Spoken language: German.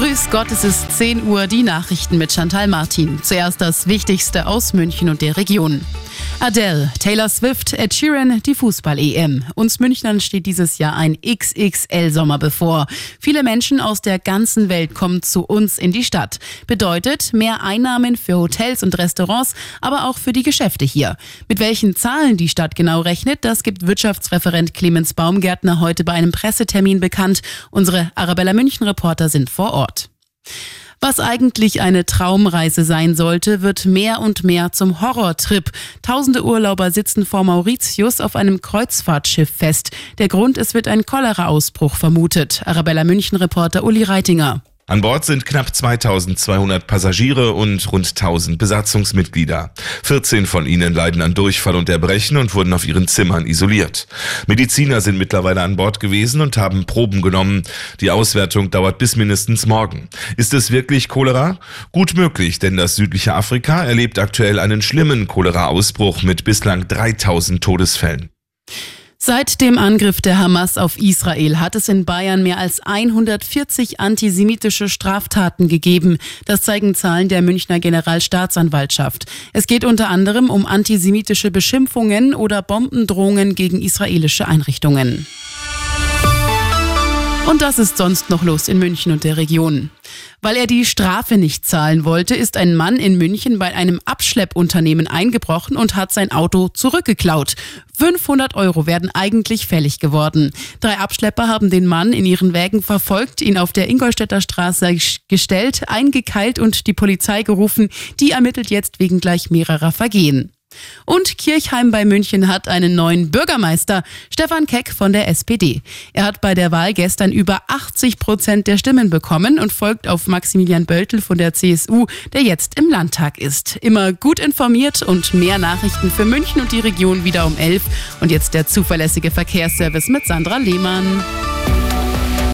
Grüß Gott, es ist 10 Uhr, die Nachrichten mit Chantal Martin. Zuerst das Wichtigste aus München und der Region. Adele, Taylor Swift, Ed Sheeran, die Fußball-EM. Uns Münchnern steht dieses Jahr ein XXL-Sommer bevor. Viele Menschen aus der ganzen Welt kommen zu uns in die Stadt. Bedeutet mehr Einnahmen für Hotels und Restaurants, aber auch für die Geschäfte hier. Mit welchen Zahlen die Stadt genau rechnet, das gibt Wirtschaftsreferent Clemens Baumgärtner heute bei einem Pressetermin bekannt. Unsere Arabella München-Reporter sind vor Ort. Was eigentlich eine Traumreise sein sollte, wird mehr und mehr zum Horrortrip. Tausende Urlauber sitzen vor Mauritius auf einem Kreuzfahrtschiff fest. Der Grund, es wird ein Cholera-Ausbruch vermutet. Arabella München-Reporter Uli Reitinger. An Bord sind knapp 2200 Passagiere und rund 1000 Besatzungsmitglieder. 14 von ihnen leiden an Durchfall und Erbrechen und wurden auf ihren Zimmern isoliert. Mediziner sind mittlerweile an Bord gewesen und haben Proben genommen. Die Auswertung dauert bis mindestens morgen. Ist es wirklich Cholera? Gut möglich, denn das südliche Afrika erlebt aktuell einen schlimmen Cholera-Ausbruch mit bislang 3000 Todesfällen. Seit dem Angriff der Hamas auf Israel hat es in Bayern mehr als 140 antisemitische Straftaten gegeben. Das zeigen Zahlen der Münchner Generalstaatsanwaltschaft. Es geht unter anderem um antisemitische Beschimpfungen oder Bombendrohungen gegen israelische Einrichtungen. Und das ist sonst noch los in München und der Region. Weil er die Strafe nicht zahlen wollte, ist ein Mann in München bei einem Abschleppunternehmen eingebrochen und hat sein Auto zurückgeklaut. 500 Euro werden eigentlich fällig geworden. Drei Abschlepper haben den Mann in ihren Wägen verfolgt, ihn auf der Ingolstädter Straße gestellt, eingekeilt und die Polizei gerufen. Die ermittelt jetzt wegen gleich mehrerer Vergehen. Und Kirchheim bei München hat einen neuen Bürgermeister, Stefan Keck von der SPD. Er hat bei der Wahl gestern über 80 Prozent der Stimmen bekommen und folgt auf Maximilian Böltel von der CSU, der jetzt im Landtag ist. Immer gut informiert und mehr Nachrichten für München und die Region wieder um 11. Und jetzt der zuverlässige Verkehrsservice mit Sandra Lehmann.